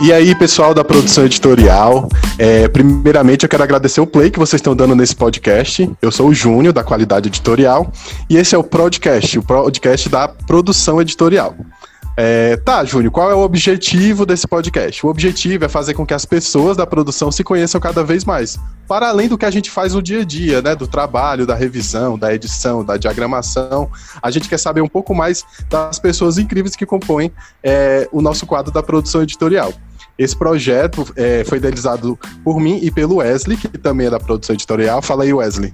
E aí, pessoal da produção editorial, é, primeiramente eu quero agradecer o play que vocês estão dando nesse podcast. Eu sou o Júnior, da Qualidade Editorial, e esse é o podcast, o podcast da produção editorial. É, tá, Júnior, qual é o objetivo desse podcast? O objetivo é fazer com que as pessoas da produção se conheçam cada vez mais, para além do que a gente faz no dia a dia, né? Do trabalho, da revisão, da edição, da diagramação. A gente quer saber um pouco mais das pessoas incríveis que compõem é, o nosso quadro da produção editorial. Esse projeto é, foi idealizado por mim e pelo Wesley, que também é da produção editorial. Fala aí, Wesley.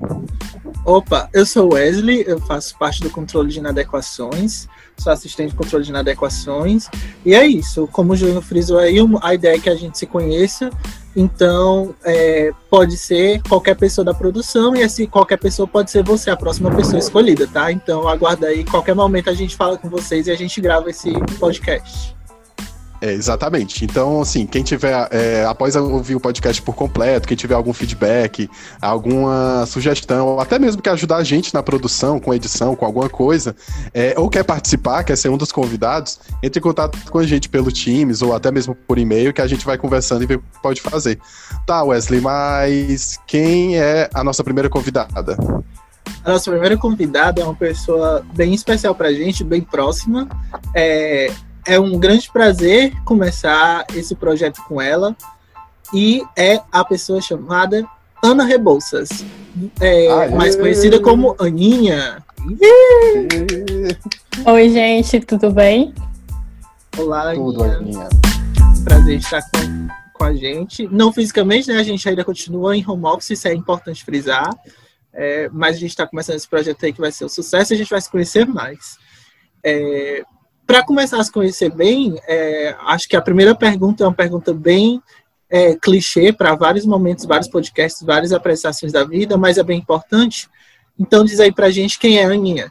Opa, eu sou Wesley, eu faço parte do controle de inadequações sou assistente de controle de inadequações. E é isso, como o Júnior frisou aí, a ideia é que a gente se conheça. Então, é, pode ser qualquer pessoa da produção e assim, qualquer pessoa pode ser você, a próxima pessoa escolhida, tá? Então, aguarda aí, qualquer momento a gente fala com vocês e a gente grava esse podcast. É, exatamente. Então, assim, quem tiver, é, após ouvir o podcast por completo, quem tiver algum feedback, alguma sugestão, ou até mesmo quer ajudar a gente na produção, com edição, com alguma coisa, é, ou quer participar, quer ser um dos convidados, entre em contato com a gente pelo Teams ou até mesmo por e-mail, que a gente vai conversando e ver o que pode fazer. Tá, Wesley, mas quem é a nossa primeira convidada? A nossa primeira convidada é uma pessoa bem especial pra gente, bem próxima. É, é um grande prazer começar esse projeto com ela. E é a pessoa chamada Ana Rebouças, é, mais conhecida como Aninha. Oi, gente, tudo bem? Olá, Tudo, Aninha. Prazer estar com, com a gente. Não fisicamente, né? A gente ainda continua em home office, isso é importante frisar. É, mas a gente está começando esse projeto aí que vai ser um sucesso e a gente vai se conhecer mais. É, para começar a se conhecer bem, é, acho que a primeira pergunta é uma pergunta bem é, clichê para vários momentos, vários podcasts, várias apreciações da vida, mas é bem importante. Então, diz aí para gente quem é a Aninha.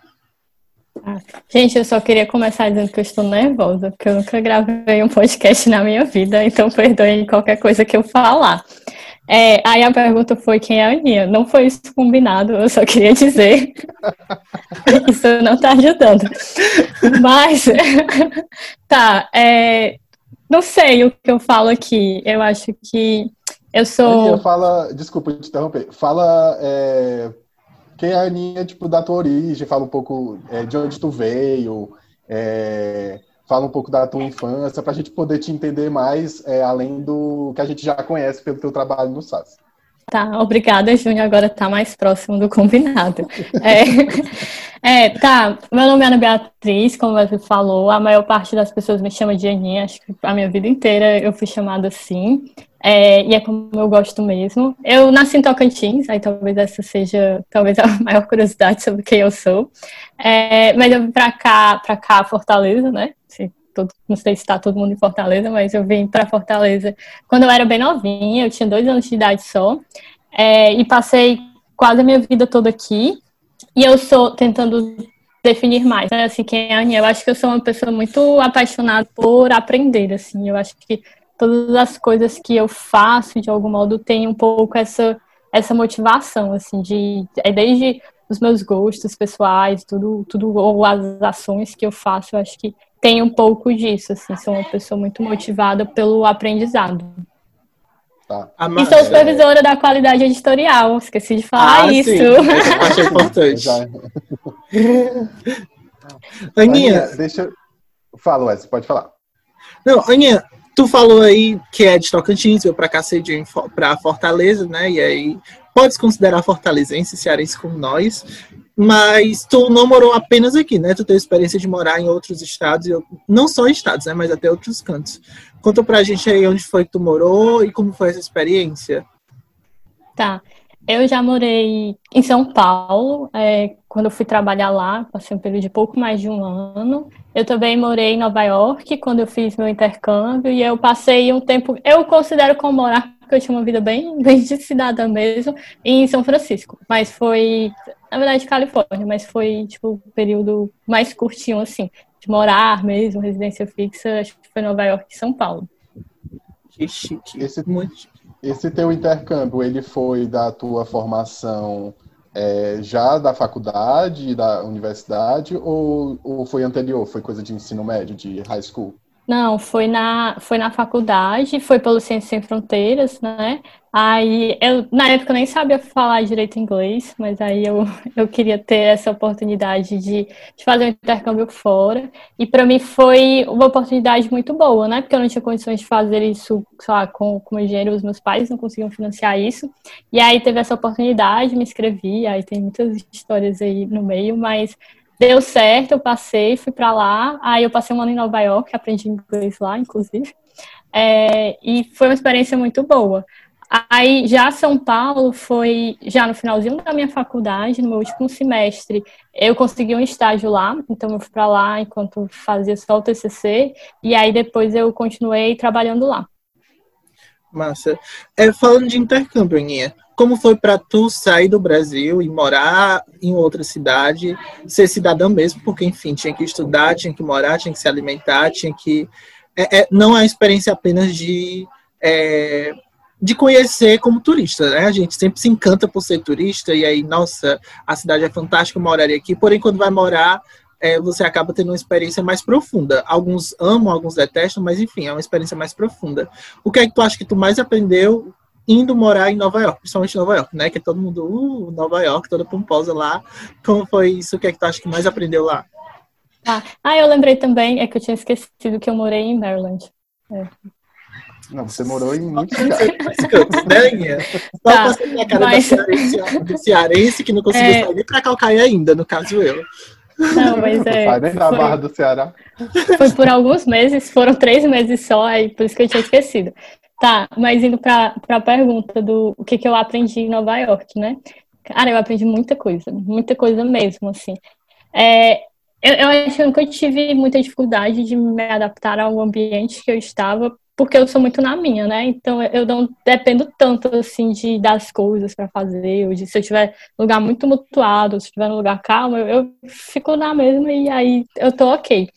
Ah, gente, eu só queria começar dizendo que eu estou nervosa, porque eu nunca gravei um podcast na minha vida, então perdoem qualquer coisa que eu falar. É, aí a pergunta foi quem é a Aninha. Não foi isso combinado, eu só queria dizer. isso não está ajudando. Mas, tá, é, não sei o que eu falo aqui. Eu acho que eu sou. Aninha, fala, desculpa te interromper. Fala é, quem é a Aninha, tipo, da tua origem, fala um pouco é, de onde tu veio. É, fala um pouco da tua infância, para a gente poder te entender mais, é, além do que a gente já conhece pelo teu trabalho no SAS. Tá, obrigada, Júnior. Agora está mais próximo do combinado. é, é, tá, meu nome é Ana Beatriz, como você falou, a maior parte das pessoas me chama de Aninha, acho que a minha vida inteira eu fui chamada assim. É, e é como eu gosto mesmo. Eu nasci em Tocantins, aí talvez essa seja talvez a maior curiosidade sobre quem eu sou. É, mas eu vim pra cá, pra cá, Fortaleza, né? Todo, não sei se está todo mundo em Fortaleza, mas eu vim para Fortaleza quando eu era bem novinha, eu tinha dois anos de idade só, é, e passei quase a minha vida toda aqui. E eu sou tentando definir mais, né? Assim, quem é a Aninha? Eu acho que eu sou uma pessoa muito apaixonada por aprender, assim. Eu acho que todas as coisas que eu faço, de algum modo, tem um pouco essa, essa motivação, assim, de é desde os meus gostos pessoais, tudo, tudo, ou as ações que eu faço, eu acho que tem um pouco disso, assim, sou uma pessoa muito motivada pelo aprendizado. Tá. E sou supervisora é... da qualidade editorial, esqueci de falar ah, isso. Sim. Achei importante. Aninha, deixa eu... Fala, Wes, pode falar. Não, Aninha, Tu falou aí que é de Tocantins, veio para cá cedinho para Fortaleza, né? E aí pode se considerar fortalezense, cearense como nós, mas tu não morou apenas aqui, né? Tu teve experiência de morar em outros estados, não só em estados, né? Mas até outros cantos. Conta pra gente aí onde foi que tu morou e como foi essa experiência. Tá. Eu já morei em São Paulo, é, quando eu fui trabalhar lá, passei um período de pouco mais de um ano. Eu também morei em Nova York, quando eu fiz meu intercâmbio, e eu passei um tempo, eu considero como morar, porque eu tinha uma vida bem, bem de cidadã mesmo, em São Francisco. Mas foi, na verdade, Califórnia, mas foi, tipo, um período mais curtinho, assim, de morar mesmo, residência fixa, acho que foi Nova York e São Paulo. Que chique. Esse, muito esse teu intercâmbio, ele foi da tua formação é, já da faculdade, da universidade, ou, ou foi anterior? Foi coisa de ensino médio, de high school? Não, foi na, foi na faculdade, foi pelo Ciências Sem Fronteiras, né? Aí eu, na época, eu nem sabia falar direito inglês, mas aí eu, eu queria ter essa oportunidade de, de fazer um intercâmbio fora. E para mim foi uma oportunidade muito boa, né? Porque eu não tinha condições de fazer isso, sei lá, com, com o engenheiro, os meus pais não conseguiam financiar isso. E aí teve essa oportunidade, me inscrevi, aí tem muitas histórias aí no meio, mas Deu certo, eu passei, fui para lá. Aí eu passei um ano em Nova York, aprendi inglês lá, inclusive. É, e foi uma experiência muito boa. Aí já São Paulo foi já no finalzinho da minha faculdade, no meu último semestre, eu consegui um estágio lá, então eu fui para lá enquanto fazia só o TCC e aí depois eu continuei trabalhando lá. Massa. É, falando de intercâmbio, Aninha, como foi para tu sair do Brasil e morar em outra cidade, ser cidadã mesmo, porque enfim tinha que estudar, tinha que morar, tinha que se alimentar, tinha que é, é, não é uma experiência apenas de é, de conhecer como turista, né? A gente sempre se encanta por ser turista e aí, nossa, a cidade é fantástica, eu moraria aqui. Porém, quando vai morar, é, você acaba tendo uma experiência mais profunda. Alguns amam, alguns detestam, mas enfim, é uma experiência mais profunda. O que é que tu acha que tu mais aprendeu indo morar em Nova York, principalmente Nova York, né? Que todo mundo, uh, Nova York, toda pomposa lá. Como foi isso? O que é que tu acha que mais aprendeu lá? Ah, ah eu lembrei também, é que eu tinha esquecido que eu morei em Maryland. É. Não, você morou em muitos lugares. né, Só tá, a cara mas... do cearense que não conseguiu é... sair nem pra Calcaia ainda, no caso eu. Não, mas é. Nem na foi... Barra do Ceará. Foi por alguns meses, foram três meses só, aí por isso que eu tinha esquecido. Tá, mas indo para a pergunta do o que, que eu aprendi em Nova York, né? Cara, eu aprendi muita coisa, muita coisa mesmo, assim. É, eu, eu acho que eu nunca tive muita dificuldade de me adaptar ao ambiente que eu estava, porque eu sou muito na minha, né? Então eu não dependo tanto assim de das coisas para fazer, ou de se eu tiver lugar muito mutuado, se estiver num lugar calmo, eu, eu, fico na mesma e aí eu tô ok.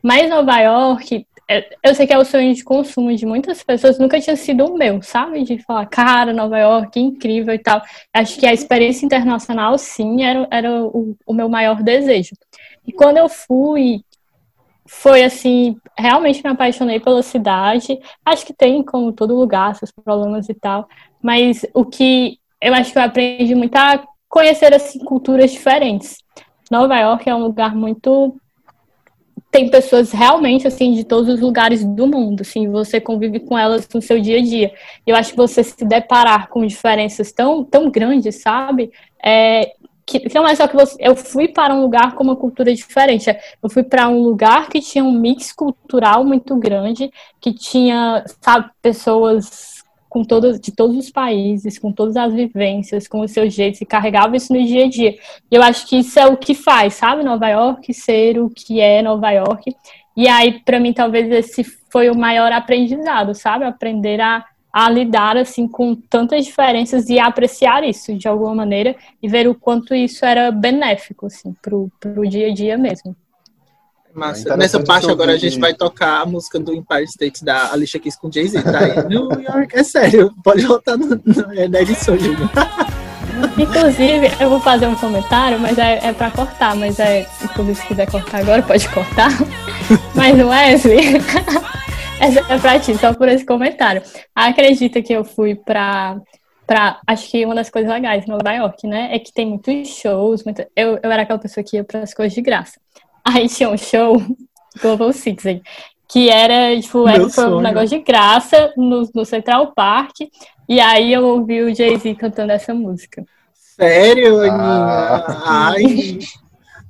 Mas Nova York é, eu sei que é o sonho de consumo de muitas pessoas, nunca tinha sido o meu, sabe? De falar, cara, Nova York, incrível e tal. Acho que a experiência internacional, sim, era, era o, o meu maior desejo. E quando eu fui, foi assim, realmente me apaixonei pela cidade. Acho que tem, como todo lugar, seus problemas e tal. Mas o que eu acho que eu aprendi muito a conhecer assim, culturas diferentes. Nova York é um lugar muito tem pessoas realmente assim de todos os lugares do mundo, assim, você convive com elas no seu dia a dia. Eu acho que você se deparar com diferenças tão tão grandes, sabe? É, que não é só que você, eu fui para um lugar com uma cultura diferente. Eu fui para um lugar que tinha um mix cultural muito grande, que tinha, sabe, pessoas com todos, de todos os países, com todas as vivências, com os seus jeitos, e carregava isso no dia a dia. E eu acho que isso é o que faz, sabe, Nova York ser o que é Nova York. E aí, para mim, talvez esse foi o maior aprendizado, sabe? Aprender a, a lidar, assim, com tantas diferenças e apreciar isso, de alguma maneira, e ver o quanto isso era benéfico, assim, pro, pro dia a dia mesmo. Massa. É Nessa parte agora a gente vai tocar a música do Empire State da Alicia Keys com Jay-Z, tá? New York, é sério, pode voltar no, no, é na edição, Júlio. Inclusive, eu vou fazer um comentário, mas é, é pra cortar, mas é. Inclusive, se quiser cortar agora, pode cortar. Mas o Wesley, essa é pra ti, só por esse comentário. Acredita que eu fui pra pra. Acho que uma das coisas legais em Nova York, né? É que tem muitos shows. Muito, eu, eu era aquela pessoa que ia para as coisas de graça. Aí tinha um show, Global Citizen, que era, tipo, era um negócio de graça no, no Central Park. E aí eu ouvi o Jay-Z cantando essa música. Sério, Aninha? Ah, Ai.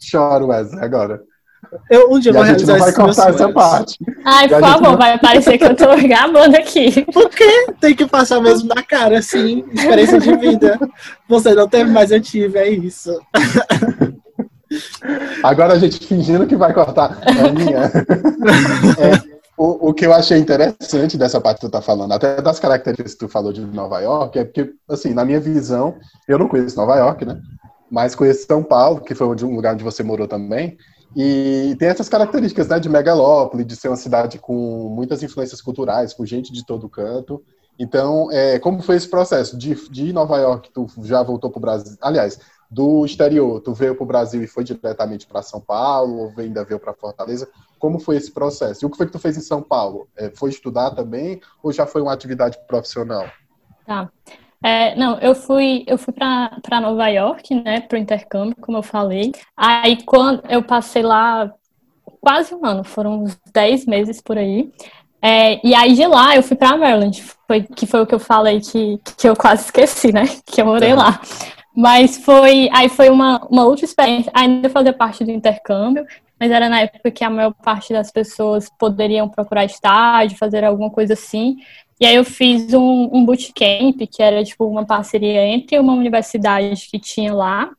Choro, Wesley, agora. Eu, um dia e vou a não vai cortar essa parte. Ai, por favor, não... vai parecer que eu tô gabando aqui. Por quê? Tem que passar mesmo na cara, assim, experiência de vida. Você não teve, mais eu tive, é isso. Agora a gente fingindo que vai cortar. É minha. É, o, o que eu achei interessante dessa parte que tu tá falando, até das características que tu falou de Nova York, é porque, assim, na minha visão, eu não conheço Nova York, né? Mas conheço São Paulo, que foi um lugar onde você morou também. E tem essas características, né, de megalópole, de ser uma cidade com muitas influências culturais, com gente de todo canto. Então, é, como foi esse processo de, de Nova York? Tu já voltou para o Brasil? Aliás, do exterior. Tu veio para o Brasil e foi diretamente para São Paulo, ou ainda veio para Fortaleza? Como foi esse processo? E o que foi que tu fez em São Paulo? É, foi estudar também ou já foi uma atividade profissional? Tá. É, não, eu fui, eu fui para Nova York, né, para o intercâmbio, como eu falei. Aí, quando eu passei lá quase um ano, foram uns 10 meses por aí. É, e aí, de lá, eu fui para Maryland, foi, que foi o que eu falei que, que eu quase esqueci, né, que eu morei lá. Mas foi, aí foi uma, uma outra experiência, ainda fazia parte do intercâmbio, mas era na época que a maior parte das pessoas poderiam procurar estágio, fazer alguma coisa assim. E aí eu fiz um, um bootcamp, que era tipo uma parceria entre uma universidade que tinha lá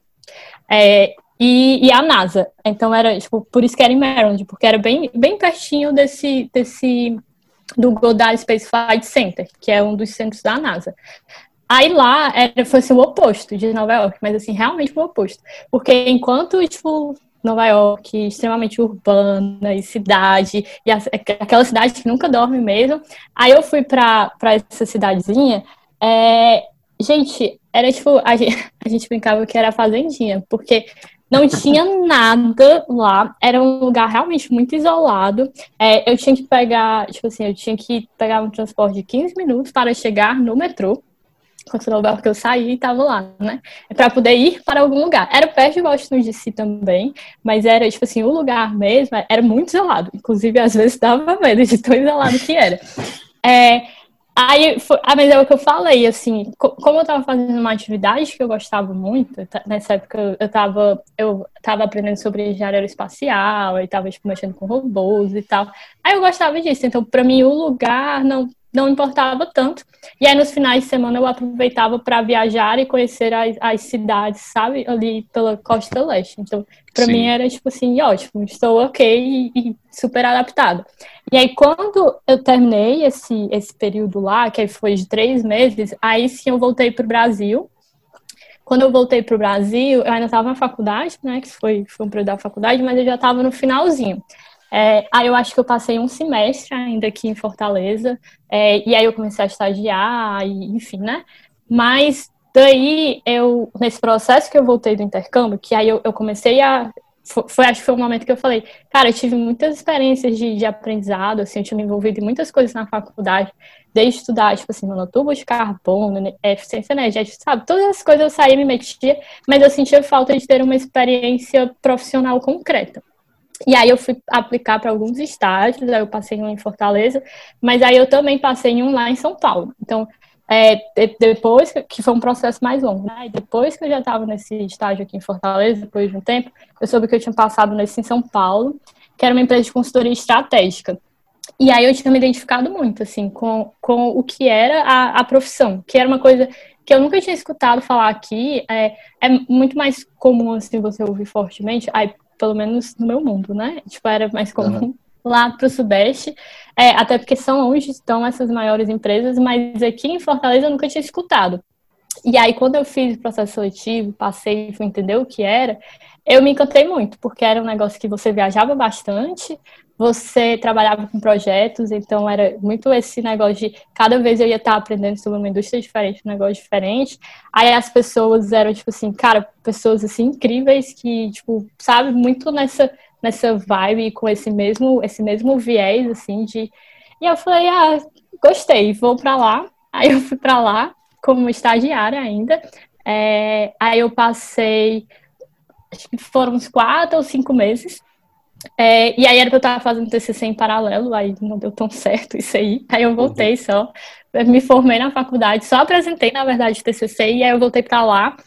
é, e, e, a NASA. Então era, tipo, por isso que era em Maryland, porque era bem, bem pertinho desse, desse do Goddard Space Flight Center, que é um dos centros da NASA. Aí lá era, foi assim, o oposto de Nova York, mas assim, realmente o oposto. Porque enquanto, tipo, Nova York, extremamente urbana e cidade, e a, aquela cidade que nunca dorme mesmo. Aí eu fui pra, pra essa cidadezinha, é, gente, era tipo, a gente, a gente brincava que era fazendinha, porque não tinha nada lá, era um lugar realmente muito isolado. É, eu tinha que pegar, tipo assim, eu tinha que pegar um transporte de 15 minutos para chegar no metrô continuou porque eu saí e estava lá, né? É para poder ir para algum lugar. Era perto de Washington DC também, mas era, tipo assim, o lugar mesmo era muito isolado. Inclusive, às vezes dava medo de tão isolado que era. É, aí, foi, ah, mas é o que eu falei, assim, como eu estava fazendo uma atividade que eu gostava muito, nessa época eu estava eu tava aprendendo sobre engenharia aeroespacial, e estava, tipo, mexendo com robôs e tal. Aí eu gostava disso, então, para mim, o lugar não não importava tanto. E aí, nos finais de semana, eu aproveitava para viajar e conhecer as, as, cidades, sabe? Ali pela costa leste. Então, para mim era tipo assim, ótimo, estou ok e, e, super adaptada. E aí, quando eu terminei esse, esse período lá, que foi de três meses, aí sim eu voltei para o Brasil. Quando eu voltei para o Brasil, eu ainda estava na faculdade, né? Que foi, foi um período da faculdade, mas eu já estava no finalzinho. É, aí eu acho que eu passei um semestre ainda aqui em Fortaleza, é, e aí eu comecei a estagiar, e, enfim, né? Mas daí eu, nesse processo que eu voltei do intercâmbio, que aí eu, eu comecei a. Foi, acho que foi o momento que eu falei, cara, eu tive muitas experiências de, de aprendizado, assim, eu tinha me envolvido em muitas coisas na faculdade, desde estudar, tipo assim, monotubo de carbono, né, eficiência energética, sabe? Todas as coisas eu saía e me metia, mas eu sentia falta de ter uma experiência profissional concreta. E aí eu fui aplicar para alguns estágios, aí eu passei um em Fortaleza, mas aí eu também passei um lá em São Paulo. Então, é, depois, que foi um processo mais longo, né? Depois que eu já estava nesse estágio aqui em Fortaleza, depois de um tempo, eu soube que eu tinha passado nesse em São Paulo, que era uma empresa de consultoria estratégica. E aí eu tinha me identificado muito, assim, com, com o que era a, a profissão, que era uma coisa que eu nunca tinha escutado falar aqui, é, é muito mais comum, assim, você ouvir fortemente, ai, pelo menos no meu mundo, né? Tipo, era mais comum uhum. lá para o Sudeste, é, até porque são onde estão essas maiores empresas, mas aqui em Fortaleza eu nunca tinha escutado. E aí, quando eu fiz o processo seletivo, passei e fui entender o que era, eu me encantei muito, porque era um negócio que você viajava bastante, você trabalhava com projetos, então era muito esse negócio de cada vez eu ia estar aprendendo sobre uma indústria diferente, um negócio diferente. Aí as pessoas eram tipo assim, cara, pessoas assim incríveis que, tipo, sabe, muito nessa nessa vibe com esse mesmo esse mesmo viés assim de E eu falei: "Ah, gostei, vou para lá". Aí eu fui para lá como estagiária ainda. É, aí eu passei acho que foram uns quatro ou cinco meses é, e aí era pra eu estar fazendo TCC em paralelo, aí não deu tão certo isso aí. Aí eu voltei uhum. só, me formei na faculdade, só apresentei, na verdade, TCC, e aí eu voltei para lá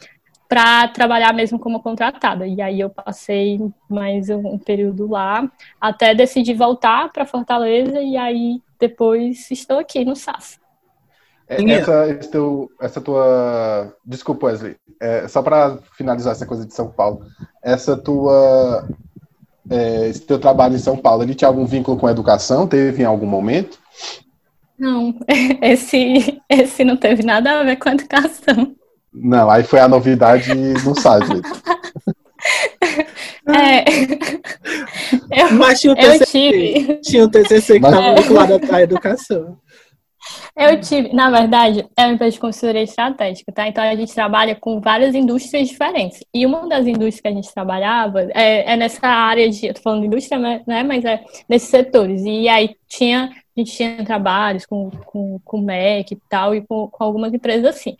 para trabalhar mesmo como contratada. E aí eu passei mais um período lá, até decidi voltar para Fortaleza, e aí depois estou aqui no SAS. É, essa, teu, essa tua. Desculpa, Wesley. É, só para finalizar essa coisa de São Paulo. Essa tua é, esse teu trabalho em São Paulo, ele tinha algum vínculo com a educação? Teve em algum momento? Não, esse, esse não teve nada a ver com a educação. Não, aí foi a novidade no site. É, eu, Mas tinha o TCC, tive... tinha o TCC que estava vinculado à educação. Eu tive, na verdade, é uma empresa de consultoria estratégica, tá? Então a gente trabalha com várias indústrias diferentes. E uma das indústrias que a gente trabalhava é, é nessa área de, eu tô falando de indústria, né? Mas é nesses setores. E aí tinha, a gente tinha trabalhos com, com, com MEC e tal, e com, com algumas empresas assim.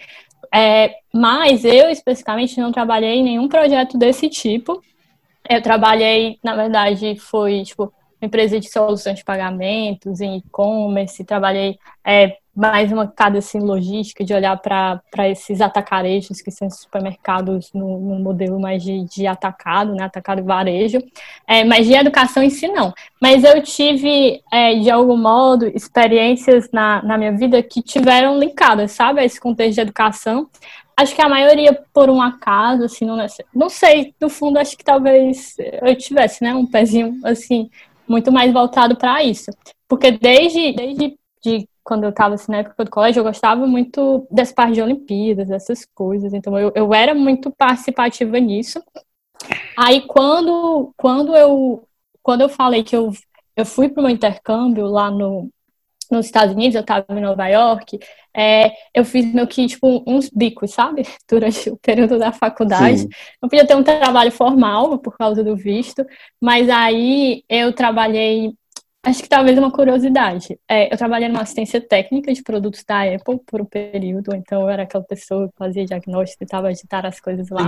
É, mas eu especificamente não trabalhei em nenhum projeto desse tipo. Eu trabalhei, na verdade, foi tipo empresa de soluções de pagamentos, em e-commerce, trabalhei é, mais uma cada assim, logística de olhar para esses atacarejos que são supermercados no, no modelo mais de, de, atacado, né, atacado varejo, é, mas de educação em si não. Mas eu tive, é, de algum modo, experiências na, na minha vida que tiveram linkadas, sabe, a esse contexto de educação, acho que a maioria por um acaso, assim, não, não sei, no fundo acho que talvez eu tivesse, né, um pezinho, assim, muito mais voltado para isso. Porque desde, desde de quando eu estava assim, na época do colégio, eu gostava muito das partes de Olimpíadas, dessas coisas. Então, eu, eu era muito participativa nisso. Aí, quando, quando, eu, quando eu falei que eu, eu fui para o meu intercâmbio lá no, nos Estados Unidos, eu estava em Nova York, é, eu fiz meio que, tipo, uns bicos, sabe? Durante o período da faculdade. Sim. Não podia ter um trabalho formal por causa do visto, mas aí eu trabalhei, acho que talvez uma curiosidade. É, eu trabalhei numa assistência técnica de produtos da Apple por um período, então eu era aquela pessoa que fazia diagnóstico, tentava editar as coisas lá.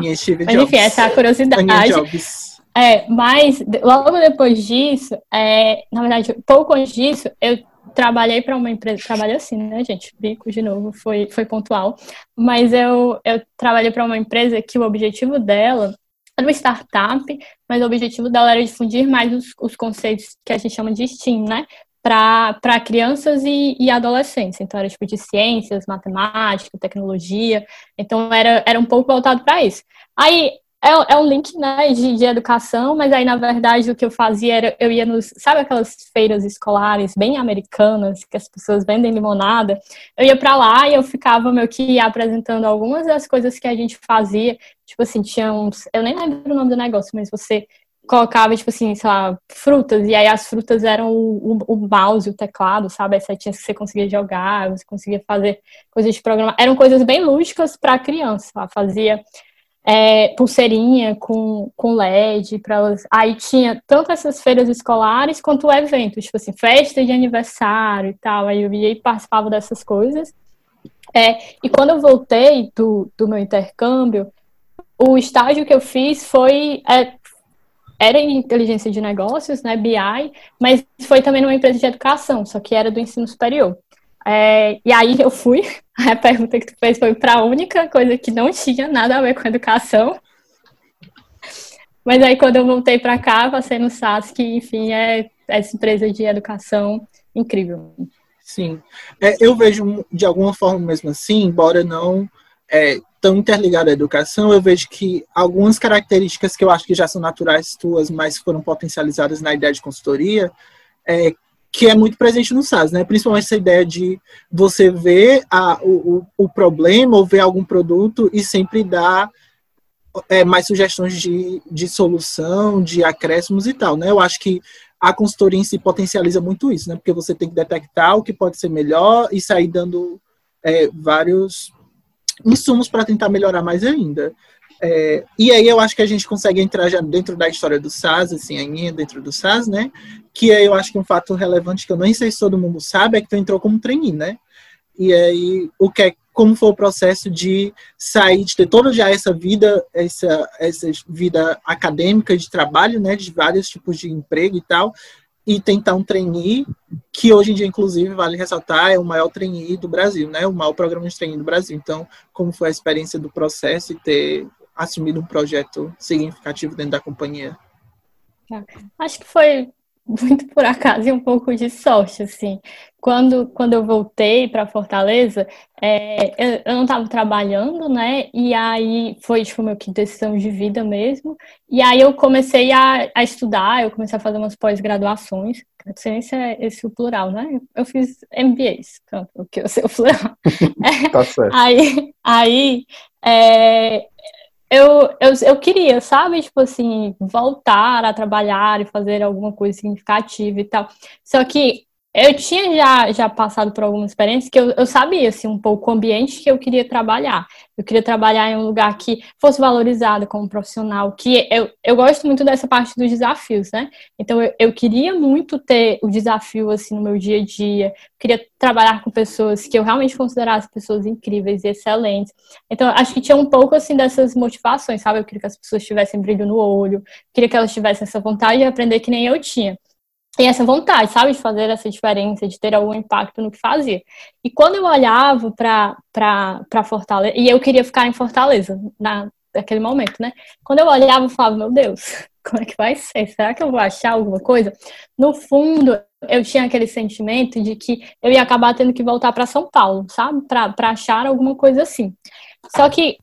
Mas enfim, essa é a curiosidade. É, mas logo depois disso, é, na verdade, pouco antes disso, eu trabalhei para uma empresa, trabalhei assim, né, gente? Bico de novo, foi, foi pontual. Mas eu, eu trabalhei para uma empresa que o objetivo dela era uma startup, mas o objetivo dela era difundir mais os, os conceitos que a gente chama de STEAM, né? Para crianças e, e adolescentes. Então, era tipo de ciências, matemática, tecnologia. Então, era, era um pouco voltado para isso. Aí, é, é um link né, de, de, educação, mas aí, na verdade, o que eu fazia era, eu ia nos, sabe aquelas feiras escolares bem americanas, que as pessoas vendem limonada? Eu ia para lá e eu ficava meio que apresentando algumas das coisas que a gente fazia, tipo assim, tinha uns, eu nem lembro o nome do negócio, mas você colocava, tipo assim, sei lá, frutas, e aí as frutas eram o, o, o mouse, o teclado, sabe? As setinhas que você conseguia jogar, você conseguia fazer coisas de programa. Eram coisas bem lúdicas para criança. Fazia é, pulseirinha com, com LED para elas. Aí tinha tanto essas feiras escolares quanto eventos, tipo assim, festa de aniversário e tal. Aí eu ia e participava dessas coisas. É, e quando eu voltei do, do meu intercâmbio, o estágio que eu fiz foi. É, era em inteligência de negócios, né, BI, mas foi também numa empresa de educação, só que era do ensino superior. É, e aí eu fui, a pergunta que tu fez foi para a única coisa que não tinha nada a ver com educação. Mas aí quando eu voltei para cá, passei no SAS, que enfim é essa empresa de educação incrível. Sim, é, eu vejo de alguma forma mesmo assim, embora não é, tão interligado à educação, eu vejo que algumas características que eu acho que já são naturais tuas, mas foram potencializadas na ideia de consultoria, é, que é muito presente no SaaS, né? Principalmente essa ideia de você ver a, o, o problema ou ver algum produto e sempre dar é, mais sugestões de, de solução, de acréscimos e tal, né? Eu acho que a consultoria em si potencializa muito isso, né? Porque você tem que detectar o que pode ser melhor e sair dando é, vários insumos para tentar melhorar mais ainda. É, e aí eu acho que a gente consegue entrar já dentro da história do SAS, assim, aí dentro do SAS, né? Que aí eu acho que um fato relevante que eu nem sei se todo mundo sabe é que tu entrou como trainee, né? E aí o que é, como foi o processo de sair, de ter toda já essa vida, essa, essa vida acadêmica de trabalho, né? De vários tipos de emprego e tal, e tentar um trainee, que hoje em dia, inclusive, vale ressaltar, é o maior trainee do Brasil, né? O maior programa de trainee do Brasil. Então, como foi a experiência do processo e ter assumido um projeto significativo dentro da companhia? Tá. Acho que foi muito por acaso e um pouco de sorte, assim. Quando, quando eu voltei para Fortaleza, é, eu, eu, não estava trabalhando, né? E aí foi, tipo, meu que decisão de vida mesmo. E aí eu comecei a, a estudar, eu comecei a fazer umas pós-graduações. Não sei se é esse o plural, né? Eu fiz MBAs, pronto, o que eu sei o plural. tá certo. Aí, aí é, eu, eu, eu queria, sabe, tipo assim, voltar a trabalhar e fazer alguma coisa significativa e tal. Só que eu tinha já, já passado por alguma experiência que eu, eu sabia assim, um pouco o ambiente que eu queria trabalhar. Eu queria trabalhar em um lugar que fosse valorizado como profissional, que eu, eu gosto muito dessa parte dos desafios, né? Então eu, eu queria muito ter o desafio assim no meu dia a dia, queria trabalhar com pessoas que eu realmente considerasse pessoas incríveis e excelentes. Então acho que tinha um pouco assim dessas motivações, sabe? Eu queria que as pessoas tivessem brilho no olho, queria que elas tivessem essa vontade de aprender que nem eu tinha e essa vontade, sabe, de fazer essa diferença, de ter algum impacto no que fazia. E quando eu olhava para Fortaleza, e eu queria ficar em Fortaleza na, naquele momento, né? Quando eu olhava, eu falava, meu Deus, como é que vai ser? Será que eu vou achar alguma coisa? No fundo, eu tinha aquele sentimento de que eu ia acabar tendo que voltar para São Paulo, sabe? Para achar alguma coisa assim. Só que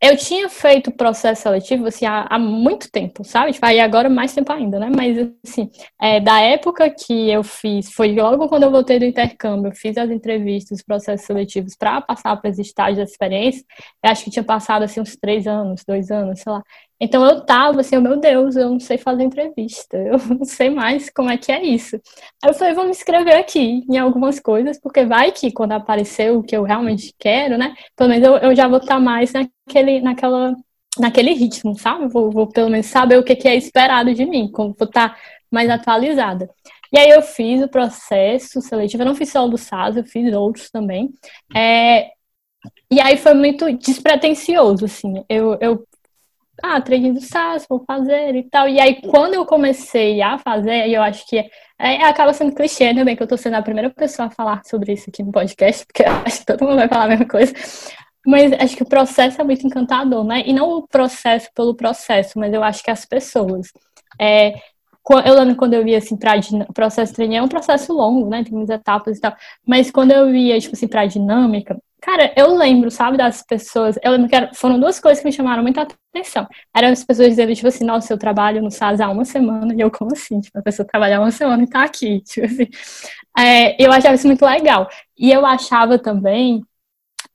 eu tinha feito processo seletivo assim, há, há muito tempo, sabe? Tipo, aí agora mais tempo ainda, né? Mas assim, é, da época que eu fiz, foi logo quando eu voltei do intercâmbio, eu fiz as entrevistas, os processos seletivos para passar para os estágios da experiência, eu acho que tinha passado assim uns três anos, dois anos, sei lá. Então eu tava assim, oh, meu Deus, eu não sei fazer entrevista, eu não sei mais como é que é isso. Aí eu falei, vou me inscrever aqui em algumas coisas, porque vai que quando aparecer o que eu realmente quero, né? Pelo menos eu, eu já vou estar mais naquele, naquela, naquele ritmo, sabe? Vou, vou pelo menos saber o que, que é esperado de mim, como vou estar mais atualizada. E aí eu fiz o processo seletivo, eu não fiz só o do SAS, eu fiz outros também. É, e aí foi muito despretensioso, assim. Eu, eu ah, trading do SaaS, vou fazer e tal. E aí, quando eu comecei a fazer, eu acho que é, é, acaba sendo clichê também, que eu tô sendo a primeira pessoa a falar sobre isso aqui no podcast, porque acho que todo mundo vai falar a mesma coisa. Mas acho que o processo é muito encantador, né? E não o processo pelo processo, mas eu acho que as pessoas. É, eu lembro quando eu ia assim para processo de treinar é um processo longo, né? Tem muitas etapas e tal. Mas quando eu ia tipo assim para dinâmica, cara, eu lembro, sabe, das pessoas. Eu lembro que era, foram duas coisas que me chamaram muita atenção. Eram as pessoas dizendo tipo assim, nossa, eu trabalho no SAS há uma semana e eu como assim, tipo, a pessoa trabalhar uma semana e tá aqui, tipo assim. É, eu achava isso muito legal. E eu achava também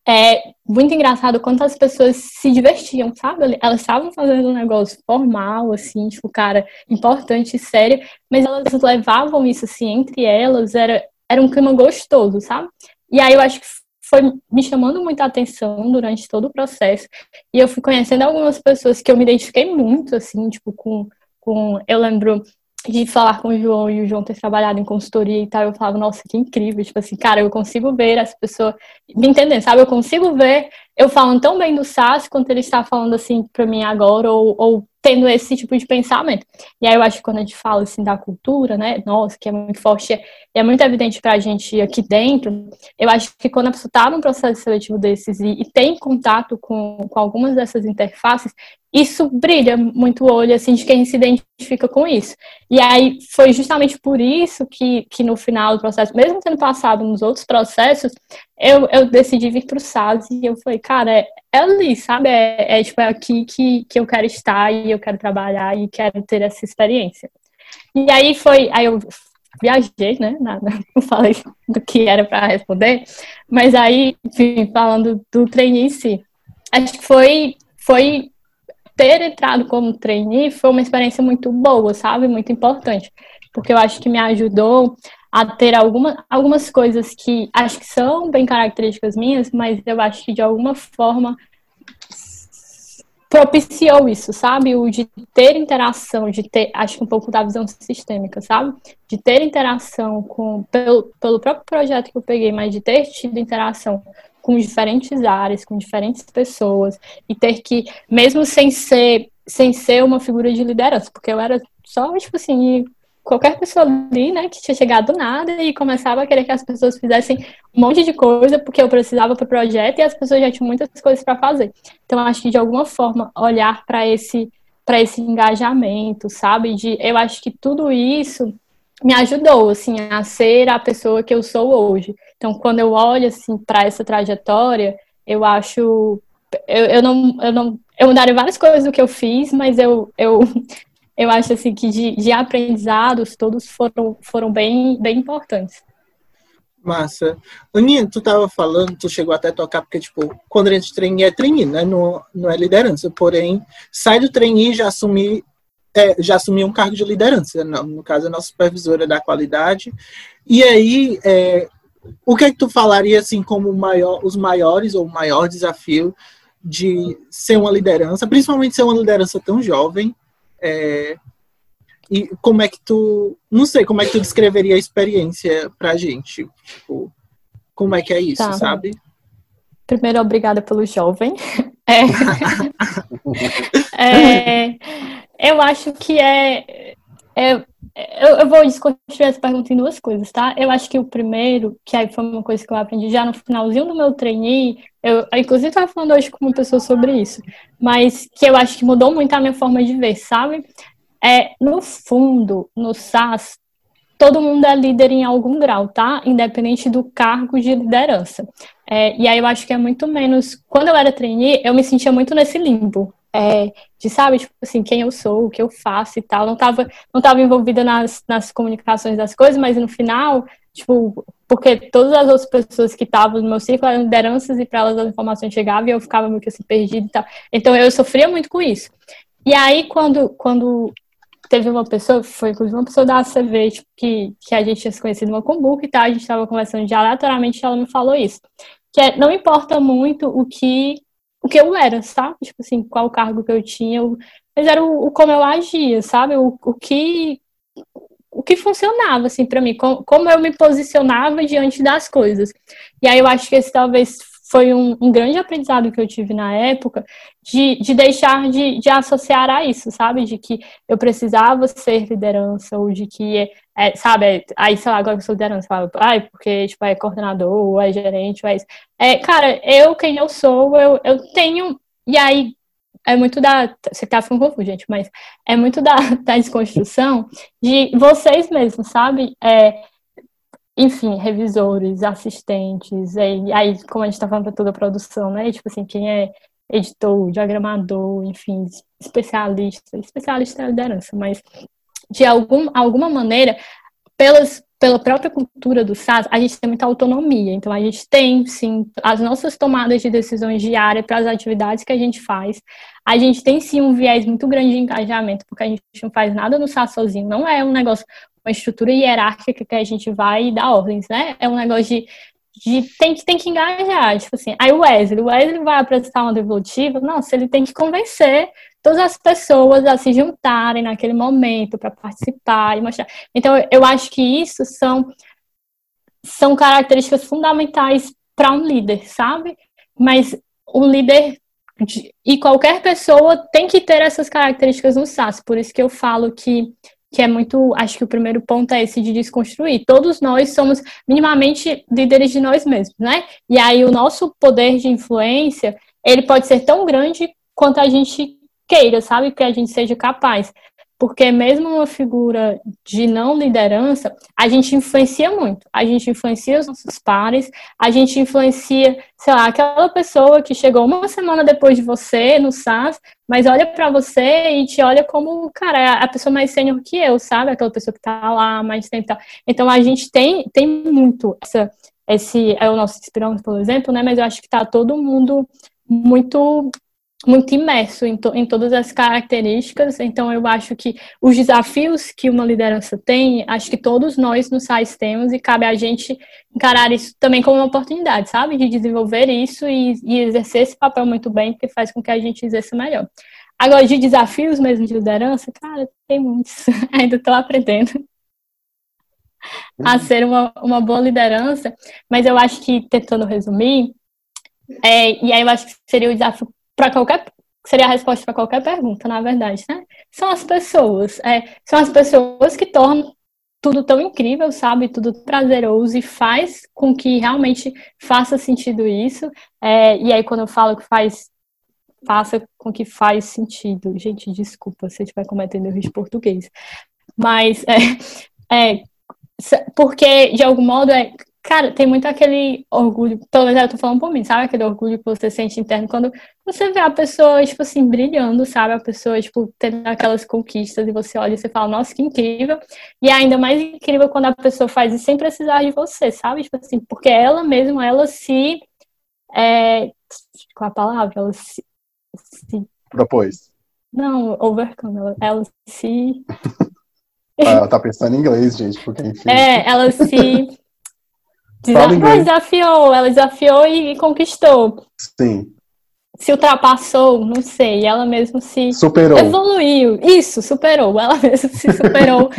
é muito engraçado quanto as pessoas se divertiam, sabe? Elas estavam fazendo um negócio formal, assim, tipo, cara, importante sério, mas elas levavam isso, assim, entre elas, era, era um clima gostoso, sabe? E aí eu acho que foi me chamando muita atenção durante todo o processo, e eu fui conhecendo algumas pessoas que eu me identifiquei muito, assim, tipo, com, com eu lembro de falar com o João e o João ter trabalhado em consultoria e tal, eu falava, nossa, que incrível, tipo assim, cara, eu consigo ver essa pessoa me entendendo, sabe? Eu consigo ver eu falando tão bem do SAS quanto ele está falando assim para mim agora, ou, ou tendo esse tipo de pensamento. E aí eu acho que quando a gente fala assim da cultura, né, nossa, que é muito forte, é, é muito evidente para a gente aqui dentro, eu acho que quando a pessoa está num processo seletivo desses e, e, tem contato com, com algumas dessas interfaces, isso brilha muito o olho, assim, de quem se identifica com isso. E aí foi justamente por isso que, que no final do processo, mesmo tendo passado nos outros processos, eu, eu decidi vir para o SAS e eu falei, cara, é, é ali, sabe? É, é, tipo, é aqui que, que eu quero estar e eu quero trabalhar e quero ter essa experiência. E aí foi, aí eu viajei, né? Nada, não falei do que era para responder, mas aí, enfim, falando do trainee em si, acho que foi, foi ter entrado como trainee foi uma experiência muito boa, sabe? Muito importante, porque eu acho que me ajudou a ter alguma, algumas coisas que acho que são bem características minhas, mas eu acho que de alguma forma propiciou isso, sabe? O de ter interação, de ter, acho que um pouco da visão sistêmica, sabe? De ter interação com, pelo, pelo próprio projeto que eu peguei, mas de ter tido interação com diferentes áreas, com diferentes pessoas, e ter que, mesmo sem ser, sem ser uma figura de liderança, porque eu era só, tipo assim, qualquer pessoa ali, né, que tinha chegado do nada e começava a querer que as pessoas fizessem um monte de coisa porque eu precisava para o projeto e as pessoas já tinham muitas coisas para fazer. Então, acho que de alguma forma olhar para esse para esse engajamento, sabe? De eu acho que tudo isso me ajudou assim a ser a pessoa que eu sou hoje. Então, quando eu olho assim para essa trajetória, eu acho eu, eu não eu não eu mudaria várias coisas do que eu fiz, mas eu, eu eu acho assim que de, de aprendizados todos foram, foram bem, bem importantes. Massa. Aninha, tu tava falando, tu chegou até a tocar, porque, tipo, quando a gente treina é treine, né? Não, não é liderança. Porém, sai do treine e já assumir é, já assumiu um cargo de liderança, no, no caso, a nossa supervisora da qualidade. E aí, é, o que é que tu falaria, assim, como maior, os maiores ou o maior desafio de ser uma liderança, principalmente ser uma liderança tão jovem, é, e como é que tu, não sei, como é que tu descreveria a experiência pra gente? Tipo, como é que é isso, tá. sabe? Primeiro, obrigada pelo jovem. É, é, eu acho que é, é eu, eu, vou desconstruir essa pergunta em duas coisas, tá? Eu acho que o primeiro, que aí foi uma coisa que eu aprendi já no finalzinho do meu trainee, eu inclusive estava falando hoje com uma pessoa sobre isso, mas que eu acho que mudou muito a minha forma de ver, sabe? É, no fundo, no SAS, todo mundo é líder em algum grau, tá? Independente do cargo de liderança. É, e aí eu acho que é muito menos. Quando eu era trainee, eu me sentia muito nesse limbo. É, de sabe, tipo assim, quem eu sou, o que eu faço e tal. Não tava, não tava envolvida nas, nas comunicações das coisas, mas no final, tipo, porque todas as outras pessoas que estavam no meu círculo eram lideranças e para elas as informações chegavam e eu ficava meio que assim, perdida e tal. Então eu sofria muito com isso. E aí, quando, quando teve uma pessoa, foi inclusive uma pessoa da ACV, tipo, que, que a gente tinha se conhecido no Combook e tal, a gente estava conversando de aleatoriamente ela me falou isso. Que é, não importa muito o que o que eu era, sabe? Tipo assim, qual cargo que eu tinha, mas era o, o como eu agia, sabe? O, o que o que funcionava assim para mim, como, como eu me posicionava diante das coisas. E aí eu acho que esse talvez foi um, um, grande aprendizado que eu tive na época de, de deixar de, de, associar a isso, sabe? De que eu precisava ser liderança, ou de que, é, sabe, é, aí, sei lá, agora que eu sou liderança, falo, ai, porque, tipo, é coordenador, ou é gerente, ou é isso. É, cara, eu, quem eu sou, eu, eu tenho, e aí, é muito da. Você tá ficando confuso, gente, mas é muito da, da desconstrução de vocês mesmos, sabe? É, enfim, revisores, assistentes, e aí, como a gente está falando para toda a produção, né? Tipo assim, quem é editor, diagramador, enfim, especialista, especialista é liderança, mas de algum, alguma maneira, pelas, pela própria cultura do SAS, a gente tem muita autonomia. Então, a gente tem, sim, as nossas tomadas de decisões diárias para as atividades que a gente faz. A gente tem, sim, um viés muito grande de engajamento, porque a gente não faz nada no SAS sozinho. Não é um negócio, uma estrutura hierárquica que a gente vai dá ordens, né? É um negócio de, de tem, que, tem que engajar. Tipo assim, aí o Wesley, o Wesley vai apresentar uma devolutiva, nossa, ele tem que convencer todas as pessoas a se juntarem naquele momento para participar e mostrar. Então, eu acho que isso são, são características fundamentais para um líder, sabe? Mas o líder de, e qualquer pessoa tem que ter essas características no SAS. Por isso que eu falo que que é muito, acho que o primeiro ponto é esse de desconstruir. Todos nós somos minimamente líderes de nós mesmos, né? E aí o nosso poder de influência, ele pode ser tão grande quanto a gente queira, sabe? Que a gente seja capaz. Porque mesmo uma figura de não liderança, a gente influencia muito. A gente influencia os nossos pares, a gente influencia, sei lá, aquela pessoa que chegou uma semana depois de você no SAS, mas olha para você e te olha como, cara, a pessoa mais sênior que eu, sabe? Aquela pessoa que tá lá mais tempo e tal. Então a gente tem, tem muito essa, esse, é o nosso inspirante, por exemplo, né? Mas eu acho que tá todo mundo muito muito imerso em, to, em todas as características, então eu acho que os desafios que uma liderança tem, acho que todos nós nos SAIS temos e cabe a gente encarar isso também como uma oportunidade, sabe? De desenvolver isso e, e exercer esse papel muito bem, porque faz com que a gente exerça melhor. Agora, de desafios mesmo de liderança, cara, tem muitos, ainda estou aprendendo a uhum. ser uma, uma boa liderança, mas eu acho que, tentando resumir, é, e aí eu acho que seria o desafio para qualquer seria a resposta para qualquer pergunta, na verdade, né? São as pessoas, é, são as pessoas que tornam tudo tão incrível, sabe? Tudo prazeroso e faz com que realmente faça sentido isso. É, e aí, quando eu falo que faz, faça com que faz sentido. Gente, desculpa se eu estiver cometendo erro de português. Mas, é, é, porque, de algum modo, é Cara, tem muito aquele orgulho, pelo menos eu tô falando por mim, sabe? Aquele orgulho que você sente interno quando você vê a pessoa, tipo assim, brilhando, sabe? A pessoa, tipo, tendo aquelas conquistas e você olha e você fala, nossa, que incrível. E é ainda mais incrível quando a pessoa faz isso sem precisar de você, sabe? Tipo assim, porque ela mesma, ela se. É, qual a palavra? Ela se. se propôs. Não, overcome. Ela, ela se. Ah, ela tá pensando em inglês, gente, porque enfim. É, ela se. Desaf... desafiou, ela desafiou e, e conquistou. Sim se ultrapassou, não sei, ela mesmo se superou. evoluiu. Isso, superou. Ela mesmo se superou.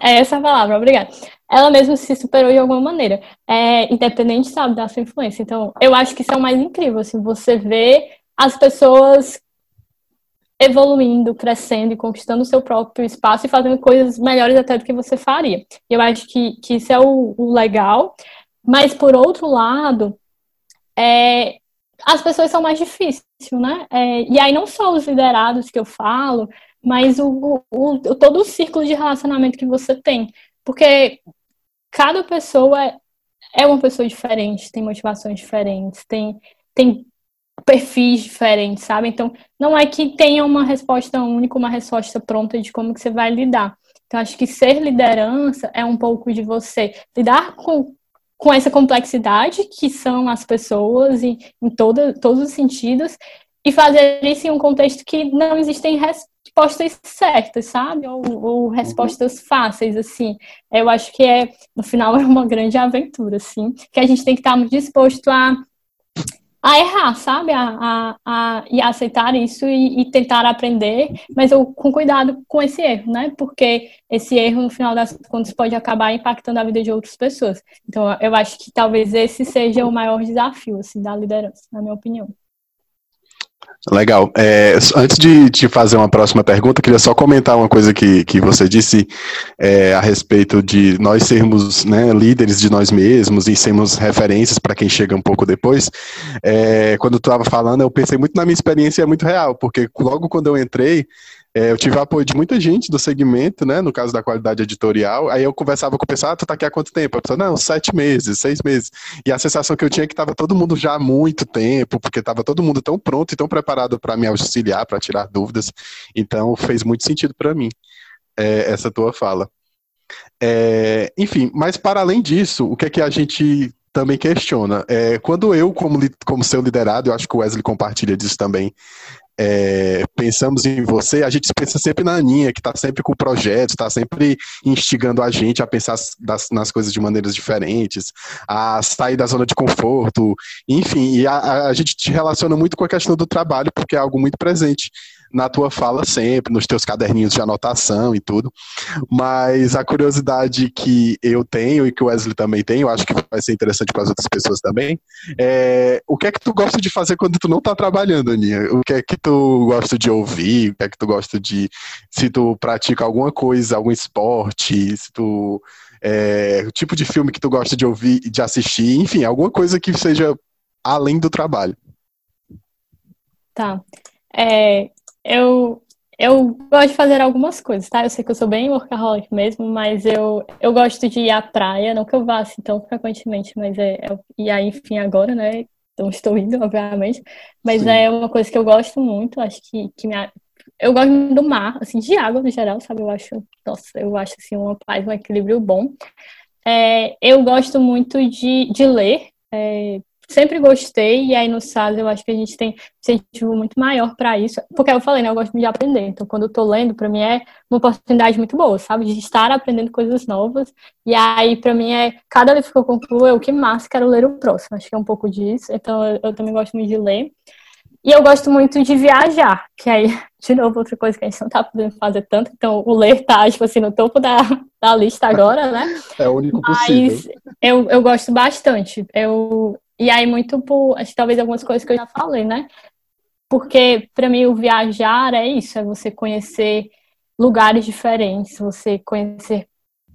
é essa a palavra, obrigada. Ela mesmo se superou de alguma maneira. É, independente, sabe, da sua influência. Então, eu acho que isso é o mais incrível, assim, você vê as pessoas evoluindo, crescendo e conquistando o seu próprio espaço e fazendo coisas melhores até do que você faria. Eu acho que, que isso é o, o legal. Mas, por outro lado, é, as pessoas são mais difíceis, né? É, e aí não só os liderados que eu falo, mas o, o, o, todo o círculo de relacionamento que você tem. Porque cada pessoa é, é uma pessoa diferente, tem motivações diferentes, tem, tem perfis diferentes, sabe? Então, não é que tenha uma resposta única, uma resposta pronta de como que você vai lidar. Então, acho que ser liderança é um pouco de você lidar com com essa complexidade que são as pessoas em, em toda, todos os sentidos e fazer isso em um contexto que não existem respostas certas, sabe? Ou, ou respostas uhum. fáceis, assim. Eu acho que é, no final, é uma grande aventura, assim, que a gente tem que estar muito disposto a a errar, sabe? A, a, a, e aceitar isso e, e, tentar aprender, mas eu, com cuidado com esse erro, né? Porque esse erro, no final das contas, pode acabar impactando a vida de outras pessoas. Então, eu acho que talvez esse seja o maior desafio, assim, da liderança, na minha opinião. Legal. É, antes de te fazer uma próxima pergunta, queria só comentar uma coisa que, que você disse é, a respeito de nós sermos né, líderes de nós mesmos e sermos referências para quem chega um pouco depois. É, quando tu estava falando, eu pensei muito na minha experiência, é muito real, porque logo quando eu entrei, é, eu tive apoio de muita gente do segmento, né? No caso da qualidade editorial. Aí eu conversava com o pessoal, ah, tu tá aqui há quanto tempo? A pessoa, não, sete meses, seis meses. E a sensação que eu tinha é que tava todo mundo já há muito tempo, porque tava todo mundo tão pronto e tão preparado para me auxiliar, para tirar dúvidas. Então fez muito sentido para mim é, essa tua fala. É, enfim, mas para além disso, o que é que a gente também questiona? É, quando eu, como, como seu liderado, eu acho que o Wesley compartilha disso também, é, pensamos em você, a gente pensa sempre na Aninha, que está sempre com projetos, está sempre instigando a gente a pensar das, nas coisas de maneiras diferentes, a sair da zona de conforto, enfim, e a, a gente te relaciona muito com a questão do trabalho, porque é algo muito presente na tua fala sempre, nos teus caderninhos de anotação e tudo. Mas a curiosidade que eu tenho e que o Wesley também tem, eu acho que vai ser interessante para as outras pessoas também, é o que é que tu gosta de fazer quando tu não tá trabalhando, Aninha? O que é que tu gosta de ouvir? O que é que tu gosta de. Se tu pratica alguma coisa, algum esporte, se tu. É, o tipo de filme que tu gosta de ouvir, de assistir, enfim, alguma coisa que seja além do trabalho. Tá. É, eu, eu gosto de fazer algumas coisas, tá? Eu sei que eu sou bem workaholic mesmo, mas eu, eu gosto de ir à praia, não que eu vá assim tão frequentemente, mas é, é e aí, enfim, agora, né? Então estou indo, obviamente, mas Sim. é uma coisa que eu gosto muito, acho que, que me, eu gosto do mar, assim, de água no geral, sabe? Eu acho, nossa, eu acho assim uma paz, um equilíbrio bom. É, eu gosto muito de, de ler, é, sempre gostei, e aí no SAS eu acho que a gente tem incentivo muito maior para isso, porque eu falei, né, eu gosto de aprender, então quando eu tô lendo, para mim é uma oportunidade muito boa, sabe, de estar aprendendo coisas novas, e aí para mim é, cada livro que eu concluo, eu que mais quero ler o próximo, acho que é um pouco disso, então eu, eu também gosto muito de ler, e eu gosto muito de viajar, que aí, de novo, outra coisa que a gente não tá podendo fazer tanto, então o ler tá, tipo assim, no topo da, da lista agora, né? É o único possível. Mas eu, eu gosto bastante. Eu, e aí, muito por, acho talvez algumas coisas que eu já falei, né? Porque, para mim, o viajar é isso, é você conhecer lugares diferentes, você conhecer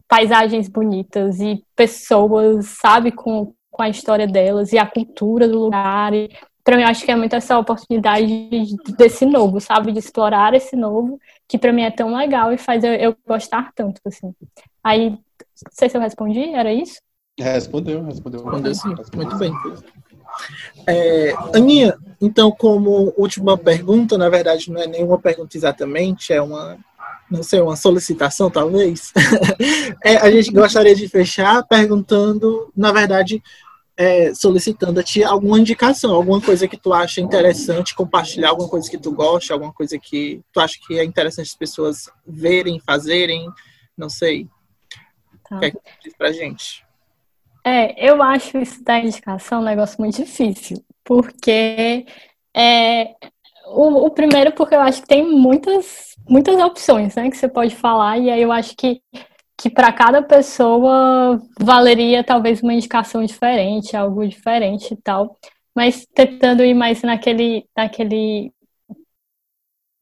paisagens bonitas e pessoas, sabe, com, com a história delas e a cultura do lugar. E, para mim, eu acho que é muito essa oportunidade desse novo, sabe? De explorar esse novo, que para mim é tão legal e faz eu, eu gostar tanto, assim. Aí, não sei se eu respondi, era isso? Respondeu, respondeu. Respondeu sim, muito bem. É, Aninha, então, como última pergunta, na verdade não é nenhuma pergunta exatamente, é uma, não sei, uma solicitação talvez. é, a gente gostaria de fechar perguntando, na verdade, é, solicitando a ti alguma indicação, alguma coisa que tu acha interessante compartilhar, alguma coisa que tu gosta, alguma coisa que tu acha que é interessante as pessoas verem, fazerem, não sei. Tá. O que é que tu diz pra gente? É, eu acho isso da indicação um negócio muito difícil, porque é, o, o, primeiro porque eu acho que tem muitas, muitas opções, né, que você pode falar, e aí eu acho que que para cada pessoa valeria talvez uma indicação diferente, algo diferente e tal, mas tentando ir mais naquele, naquele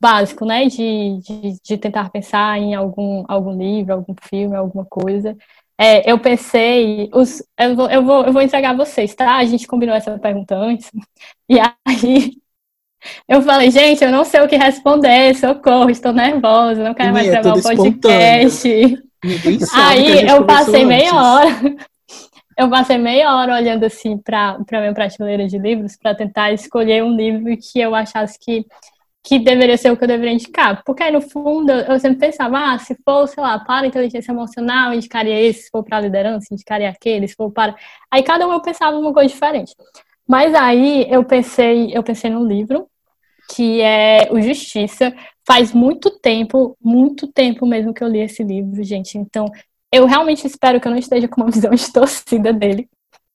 básico, né, de, de, de tentar pensar em algum, algum livro, algum filme, alguma coisa. É, eu pensei, os, eu, vou, eu, vou, eu vou entregar vocês, tá? A gente combinou essa pergunta antes, e aí eu falei, gente, eu não sei o que responder, socorro, estou nervosa, não quero mais gravar o podcast. Aí eu passei meia hora. Eu passei meia hora olhando assim para a minha prateleira de livros para tentar escolher um livro que eu achasse que, que deveria ser o que eu deveria indicar. Porque aí, no fundo, eu sempre pensava, ah, se for, sei lá, para inteligência emocional, indicaria esse, se for para liderança, indicaria aquele, se for para. Aí cada um eu pensava uma coisa diferente. Mas aí eu pensei, eu pensei num livro que é o Justiça. Faz muito tempo, muito tempo mesmo que eu li esse livro, gente. Então, eu realmente espero que eu não esteja com uma visão distorcida dele.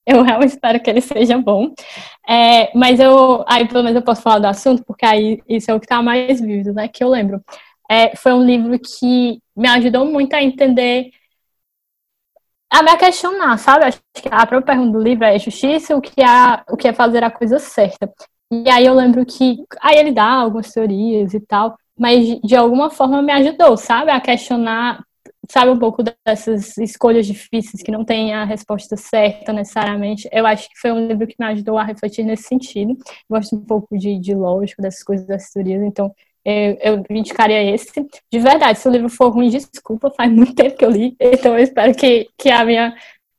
Eu realmente espero que ele seja bom. É, mas eu, aí pelo menos eu posso falar do assunto, porque aí isso é o que está mais vívido, né? Que eu lembro. É, foi um livro que me ajudou muito a entender a me questionar, sabe? Acho que a própria pergunta do livro é justiça, o que é, o que é fazer a coisa certa. E aí eu lembro que aí ele dá algumas teorias e tal, mas de alguma forma me ajudou, sabe, a questionar, sabe, um pouco dessas escolhas difíceis que não tem a resposta certa necessariamente. Eu acho que foi um livro que me ajudou a refletir nesse sentido. Gosto um pouco de, de lógico dessas coisas, dessas teorias, então eu, eu indicaria esse. De verdade, se o livro for ruim, desculpa, faz muito tempo que eu li, então eu espero que, que a minha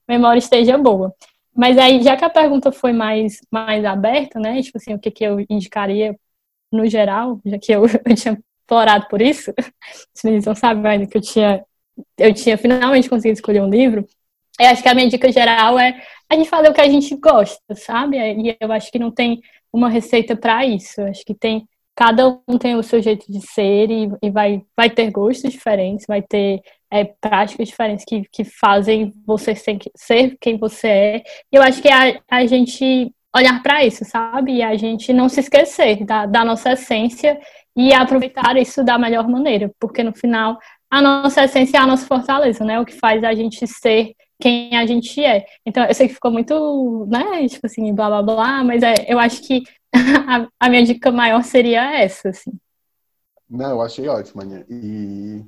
memória esteja boa. Mas aí, já que a pergunta foi mais, mais aberta, né? Tipo assim, o que, que eu indicaria no geral, já que eu, eu tinha explorado por isso, meninos não sabem ainda que eu tinha, eu tinha finalmente conseguido escolher um livro. Eu acho que a minha dica geral é a gente fazer o que a gente gosta, sabe? E eu acho que não tem uma receita para isso. Eu acho que tem cada um tem o seu jeito de ser e, e vai, vai ter gostos diferentes, vai ter é, práticas diferentes que, que fazem você ser, ser quem você é. E eu acho que a, a gente olhar para isso, sabe? E a gente não se esquecer da, da nossa essência e aproveitar isso da melhor maneira, porque no final a nossa essência é a nossa fortaleza, né? O que faz a gente ser quem a gente é. Então, eu sei que ficou muito, né, tipo assim, blá blá blá, mas é, eu acho que a, a, minha dica maior seria essa, assim. Não, eu achei Aninha. E,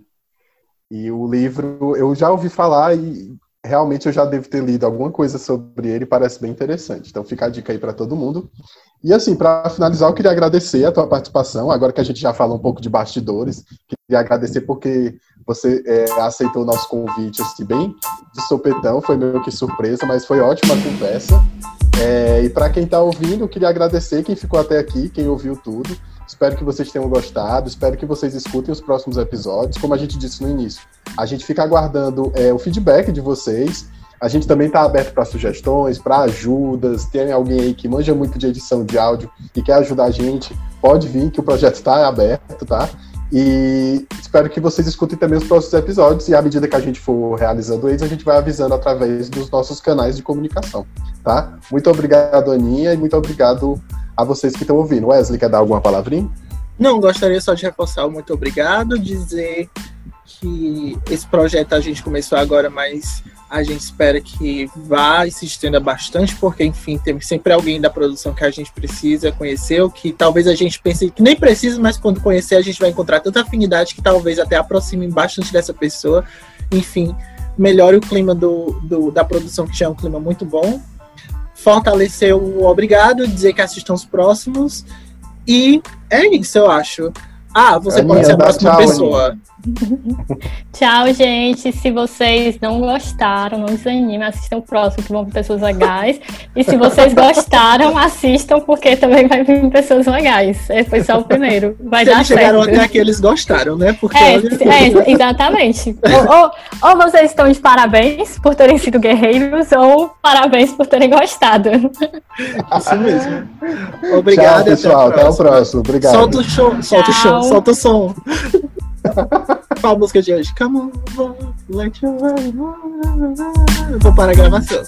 e o livro, eu já ouvi falar e realmente eu já devo ter lido alguma coisa sobre ele, parece bem interessante. Então fica a dica aí para todo mundo. E assim, para finalizar, eu queria agradecer a tua participação, agora que a gente já falou um pouco de bastidores, queria agradecer porque você é, aceitou o nosso convite assim, bem de sopetão, foi meio que surpresa, mas foi ótima a conversa. É, e para quem está ouvindo, eu queria agradecer quem ficou até aqui, quem ouviu tudo. Espero que vocês tenham gostado, espero que vocês escutem os próximos episódios. Como a gente disse no início, a gente fica aguardando é, o feedback de vocês. A gente também está aberto para sugestões, para ajudas. Tem alguém aí que manja muito de edição de áudio e quer ajudar a gente, pode vir, que o projeto está aberto, tá? E espero que vocês escutem também os próximos episódios e à medida que a gente for realizando eles, a gente vai avisando através dos nossos canais de comunicação, tá? Muito obrigado, Aninha, e muito obrigado a vocês que estão ouvindo. Wesley, quer dar alguma palavrinha? Não, gostaria só de reforçar o muito obrigado, dizer que esse projeto a gente começou agora, mas a gente espera que vá e se estenda bastante, porque, enfim, tem sempre alguém da produção que a gente precisa conhecer, ou que talvez a gente pense que nem precisa, mas quando conhecer a gente vai encontrar tanta afinidade que talvez até aproxime bastante dessa pessoa. Enfim, melhore o clima do, do da produção, que já é um clima muito bom. Fortalecer o obrigado, dizer que assistam os próximos. E é isso, eu acho. Ah, você pode ser a próxima tchau, pessoa. Aninha. Tchau, gente. Se vocês não gostaram, não desanimem, assistam o próximo, que vão vir pessoas legais. E se vocês gostaram, assistam, porque também vai vir pessoas legais. Esse foi só o primeiro. Vai se dar eles certo. chegaram até aqui, eles gostaram, né? Porque É, é, exatamente. Ou, ou- ou vocês estão de parabéns por terem sido guerreiros, ou parabéns por terem gostado. isso mesmo. Obrigado. Tchau, pessoal. Até o próximo. Obrigado. Solta o show, solta o show, Tchau. solta o som. Qual a música de hoje? Come on, let. Eu vou parar a gravação.